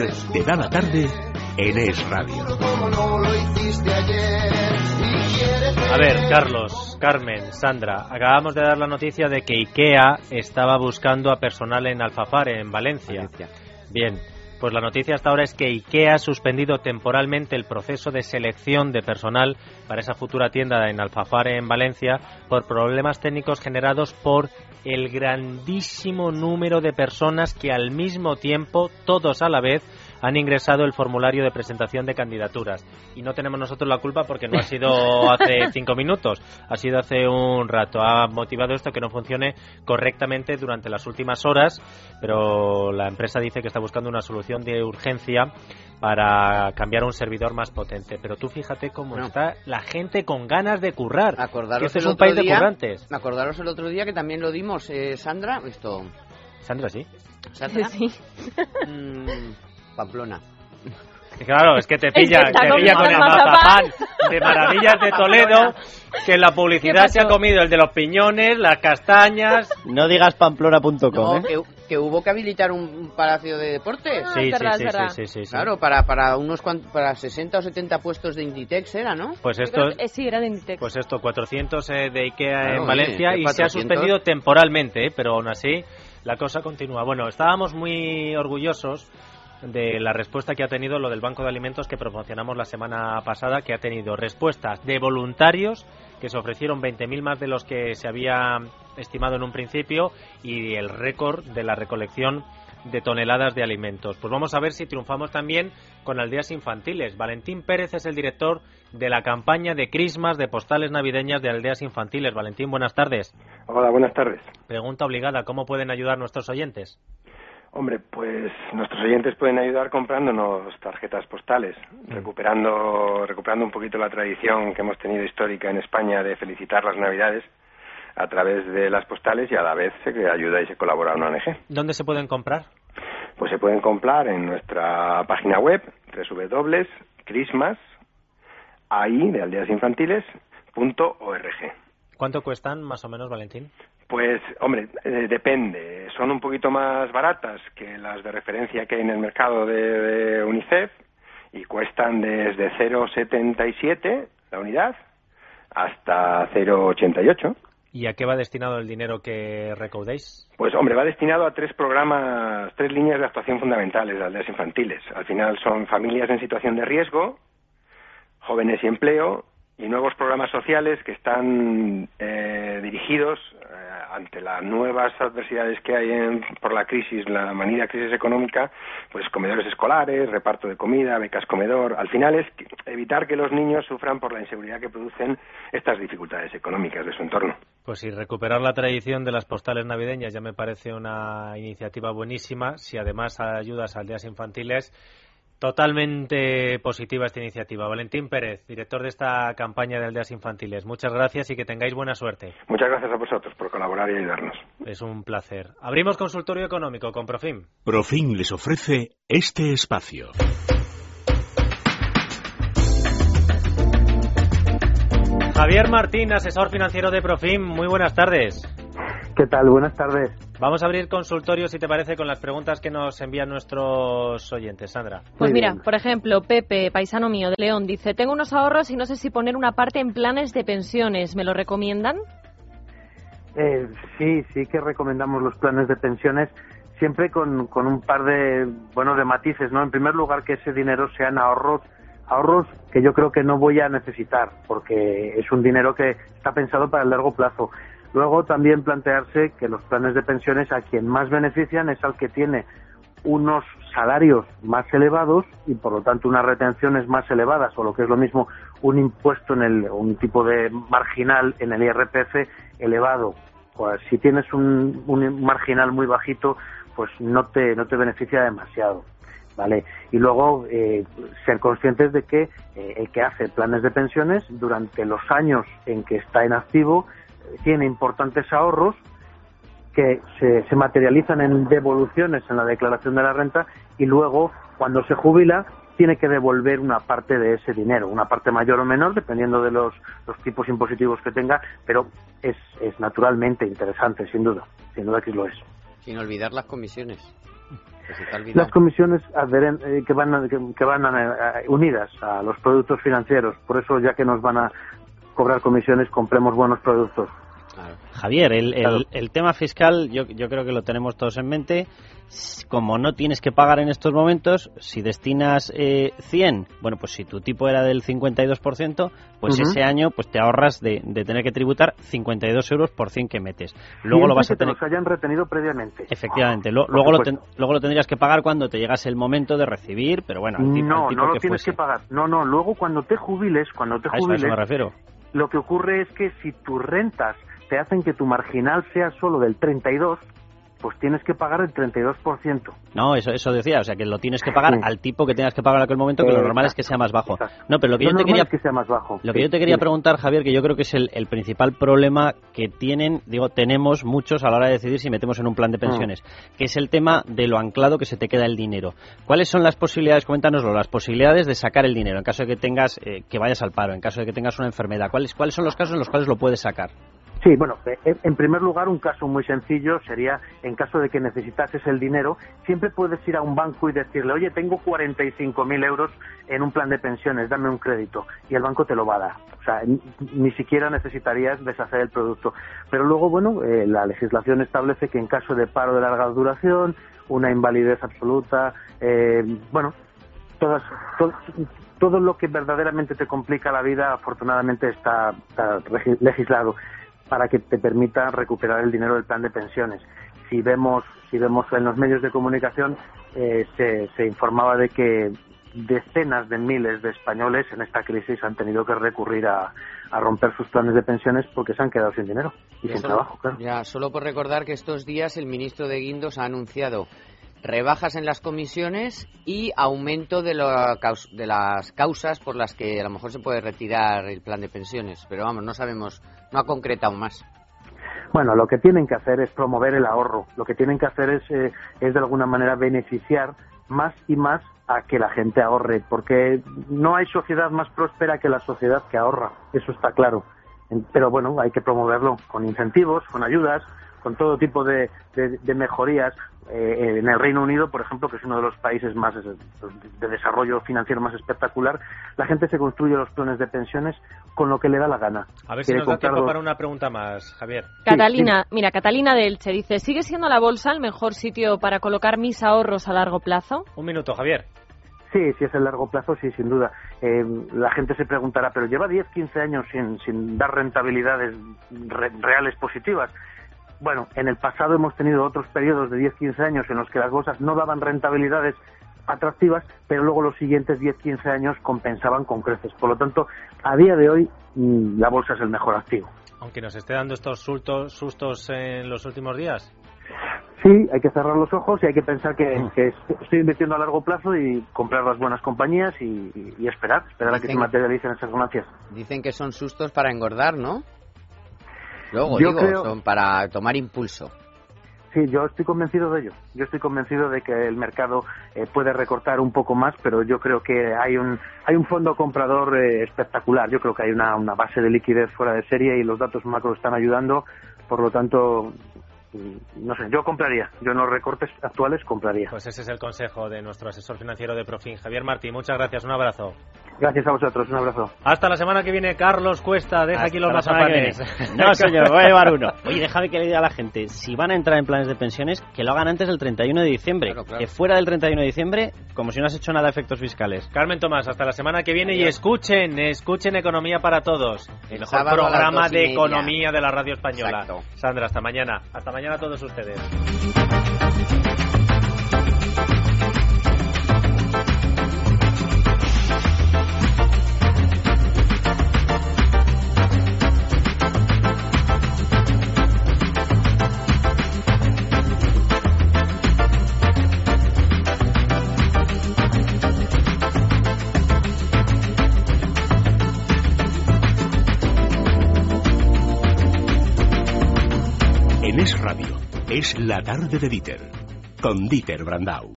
Mes. Títer te da la tarde en Es Radio. A ver, Carlos, Carmen, Sandra, acabamos de dar la noticia de que IKEA estaba buscando a personal en Alfafar, en Valencia. Bien, pues la noticia hasta ahora es que IKEA ha suspendido temporalmente el proceso de selección de personal para esa futura tienda en Alfafar, en Valencia, por problemas técnicos generados por el grandísimo número de personas que al mismo tiempo, todos a la vez, han ingresado el formulario de presentación de candidaturas. Y no tenemos nosotros la culpa porque no ha sido hace cinco minutos, ha sido hace un rato. Ha motivado esto que no funcione correctamente durante las últimas horas, pero la empresa dice que está buscando una solución de urgencia para cambiar a un servidor más potente. Pero tú fíjate cómo está la gente con ganas de currar. Acordaros que este es el un otro país de día- currantes. Acordaros el otro día que también lo dimos, eh, Sandra. Esto. Sandra, sí. Sandra. Sí. Mm, Pamplona. Claro, es que te pilla, te pilla con el mazapán mazapán. de Maravillas de Toledo, que en la publicidad se ha comido el de los piñones, las castañas. No digas pamplona.com, No, ¿eh? que, que hubo que habilitar un, palacio de deportes. Verdad, sí, sí, sí, sí, sí, sí. Claro, para, para unos cuant- para 60 o 70 puestos de Inditex era, ¿no? Pues esto, que- eh, sí, era de Inditex. pues esto, 400 eh, de Ikea Claro, en Valencia y ¿qué se ha 400? suspendido temporalmente, eh, pero aún así la cosa continúa. Bueno, estábamos muy orgullosos de la respuesta que ha tenido lo del Banco de Alimentos que promocionamos la semana pasada, que ha tenido respuestas de voluntarios que se ofrecieron 20.000 más de los que se había estimado en un principio y el récord de la recolección de toneladas de alimentos. Pues vamos a ver si triunfamos también con aldeas infantiles. Valentín Pérez es el director de la campaña de Crismas de postales navideñas de aldeas infantiles. Valentín, buenas tardes. Hola, buenas tardes. Pregunta obligada, ¿cómo pueden ayudar nuestros oyentes? Hombre, pues nuestros oyentes pueden ayudar comprándonos tarjetas postales, recuperando, recuperando un poquito la tradición que hemos tenido histórica en España de felicitar las Navidades a través de las postales y a la vez se ayuda y se colabora a una ONG. ¿Dónde se pueden comprar? Pues se pueden comprar en nuestra página web www.christmas, ahí de aldeas infantiles, punto org. ¿Cuánto cuestan más o menos, Valentín? Pues, hombre, eh, depende. Son un poquito más baratas que las de referencia que hay en el mercado de, de UNICEF y cuestan desde 0,77 la unidad hasta 0,88. ¿Y a qué va destinado el dinero que recaudéis? Pues, hombre, va destinado a tres programas, tres líneas de actuación fundamentales de aldeas infantiles. Al final son familias en situación de riesgo, jóvenes y empleo y nuevos programas sociales que están eh, dirigidos ante las nuevas adversidades que hay en, por la crisis, la manida crisis económica, pues comedores escolares, reparto de comida, becas comedor. Al final es evitar que los niños sufran por la inseguridad que producen estas dificultades económicas de su entorno. Pues sí, recuperar la tradición de las postales navideñas ya me parece una iniciativa buenísima. Si además ayudas a aldeas infantiles, Totalmente positiva esta iniciativa. Valentín Pérez, director de esta campaña de aldeas infantiles. Muchas gracias y que tengáis buena suerte. Muchas gracias a vosotros por colaborar y ayudarnos. Es un placer. Abrimos consultorio económico con Profim. Profim les ofrece este espacio. Javier Martín, asesor financiero de Profim. Muy buenas tardes. ¿Qué tal? Buenas tardes. Vamos a abrir consultorio, si te parece, con las preguntas que nos envían nuestros oyentes. Sandra. Pues mira, por ejemplo, Pepe, paisano mío de León, dice, tengo unos ahorros y no sé si poner una parte en planes de pensiones. ¿Me lo recomiendan? Eh, sí, sí que recomendamos los planes de pensiones siempre con, con un par de, bueno, de matices, ¿no? En primer lugar, que ese dinero sean ahorros ahorros que yo creo que no voy a necesitar porque es un dinero que está pensado para el largo plazo. Luego también plantearse que los planes de pensiones a quien más benefician es al que tiene unos salarios más elevados y por lo tanto unas retenciones más elevadas o lo que es lo mismo un impuesto en el un tipo de marginal en el IRPF elevado. Pues si tienes un, un marginal muy bajito, pues no te no te beneficia demasiado. ¿vale? Y luego eh, ser conscientes de que eh, el que hace planes de pensiones durante los años en que está en activo tiene importantes ahorros que se, se, materializan en devoluciones en la declaración de la renta y luego cuando se jubila tiene que devolver una parte de ese dinero, una parte mayor o menor dependiendo de los, los tipos impositivos que tenga, pero es, es naturalmente interesante, sin duda, sin duda que lo es. Sin olvidar las comisiones. Las comisiones eh, que van, que, van unidas a los productos financieros, por eso ya que nos van a cobrar comisiones, compremos buenos productos. Javier, el, el, tema fiscal yo, yo creo que lo tenemos todos en mente. Como no tienes que pagar en estos momentos, si destinas eh, 100, bueno, pues si tu tipo era del 52%, pues ese año pues te ahorras de, de, tener que tributar 52 euros por 100 que metes. Luego lo vas a tener. Que hayan retenido previamente. Efectivamente. luego, lo luego lo tendrías que pagar cuando te llegase el momento de recibir, pero bueno. no, no lo tienes que pagar. No, no. Luego cuando te jubiles, cuando te jubiles. A eso me refiero. Lo que ocurre es que si tus rentas te hacen que tu marginal sea solo del 32, pues tienes que pagar el 32%. No, eso, eso decía, o sea, que lo tienes que pagar al tipo que tengas que pagar en aquel momento, que lo normal es que sea más bajo. No, pero lo que yo te quería que sea más bajo. Lo que yo te quería preguntar, Javier, que yo creo que es el, principal problema que tienen, digo, tenemos muchos a la hora de decidir si metemos en un plan de pensiones, mm. que es el tema de lo anclado que se te queda el dinero. ¿Cuáles son las posibilidades, coméntanoslo, las posibilidades de sacar el dinero en caso de que tengas eh, que vayas al paro, en caso de que tengas una enfermedad? ¿Cuáles cuáles son los casos en los cuales lo puedes sacar? Sí, bueno, eh, en primer lugar, un caso muy sencillo sería, en caso de que necesitases el dinero, siempre puedes ir a un banco y decirle, oye, tengo 45.000 euros en un plan de pensiones, dame un crédito, y el banco te lo va a dar. O sea, ni siquiera necesitarías deshacer el producto. Pero luego, bueno, eh, la legislación establece que en caso de paro de larga duración, una invalidez absoluta, eh, bueno, todas, todo, lo que verdaderamente te complica la vida, afortunadamente está legislado para que te permita recuperar el dinero del plan de pensiones. Si vemos, si vemos en los medios de comunicación, eh, se, informaba de que decenas de miles de españoles en esta crisis han tenido que recurrir a, romper sus planes de pensiones porque se han quedado sin dinero y, sin trabajo. Ya, solo por recordar que estos días el ministro de Guindos ha anunciado rebajas en las comisiones y aumento de, de las causas por las que a lo mejor se puede retirar el plan de pensiones. Pero vamos, no sabemos, no ha concretado más. Bueno, lo que tienen que hacer es promover el ahorro. Lo que tienen que hacer es, eh, es de alguna manera beneficiar más y más a que la gente ahorre, porque no hay sociedad más próspera que la sociedad que ahorra. Eso está claro. Pero bueno, hay que promoverlo con incentivos, con ayudas, con todo tipo de, de mejorías. Eh, en el Reino Unido, por ejemplo, que es uno de los países más de desarrollo financiero más espectacular, la gente se construye los planes de pensiones con lo que le da la gana. A ver si nos da tiempo para una pregunta más, Javier. Catalina, mira, Catalina de Elche dice, ¿sigue siendo la bolsa el mejor sitio para colocar mis ahorros a largo plazo? Un minuto, Javier. Sí, sí es el largo plazo, sí, sin duda. Eh, la gente se preguntará, pero lleva 10, 15 años sin, sin dar rentabilidades reales positivas bueno, en el pasado hemos tenido otros periodos de 10-15 años en los que las bolsas no daban rentabilidades atractivas, pero luego los siguientes 10-15 años compensaban con creces. Por lo tanto, a día de hoy mm, la bolsa es el mejor activo. Aunque nos esté dando estos sustos, sustos en los últimos días. Sí, hay que cerrar los ojos y hay que pensar que, estoy invirtiendo a largo plazo y comprar las buenas compañías y, esperar, esperar a que se materialicen esas ganancias. Dicen que son sustos para engordar, ¿no? Luego, digo, son para tomar impulso. Sí, yo estoy convencido de ello. Yo estoy convencido de que el mercado eh, puede recortar un poco más, pero yo creo que hay un hay un fondo comprador eh, espectacular. Yo creo que hay una, una base de liquidez fuera de serie y los datos macro están ayudando. Por lo tanto, no sé, yo compraría. Yo en los recortes actuales compraría. Pues ese es el consejo de nuestro asesor financiero de Profin, Javier Martí. Muchas gracias, un abrazo. Gracias a vosotros, un abrazo. Hasta la semana que viene, Carlos Cuesta. Deja aquí los mazapanes. No, señor, voy a llevar uno. Oye, déjame que le diga a la gente, si van a entrar en planes de pensiones, que lo hagan antes del 31 de diciembre. Que fuera del 31 de diciembre, como si no has hecho nada de efectos fiscales. Carmen Tomás, hasta la semana que viene y escuchen, escuchen Economía para Todos. El, mejor programa de economía de la radio española. Sandra, hasta mañana. Hasta mañana a todos ustedes. La tarde de Dieter, con Dieter Brandau.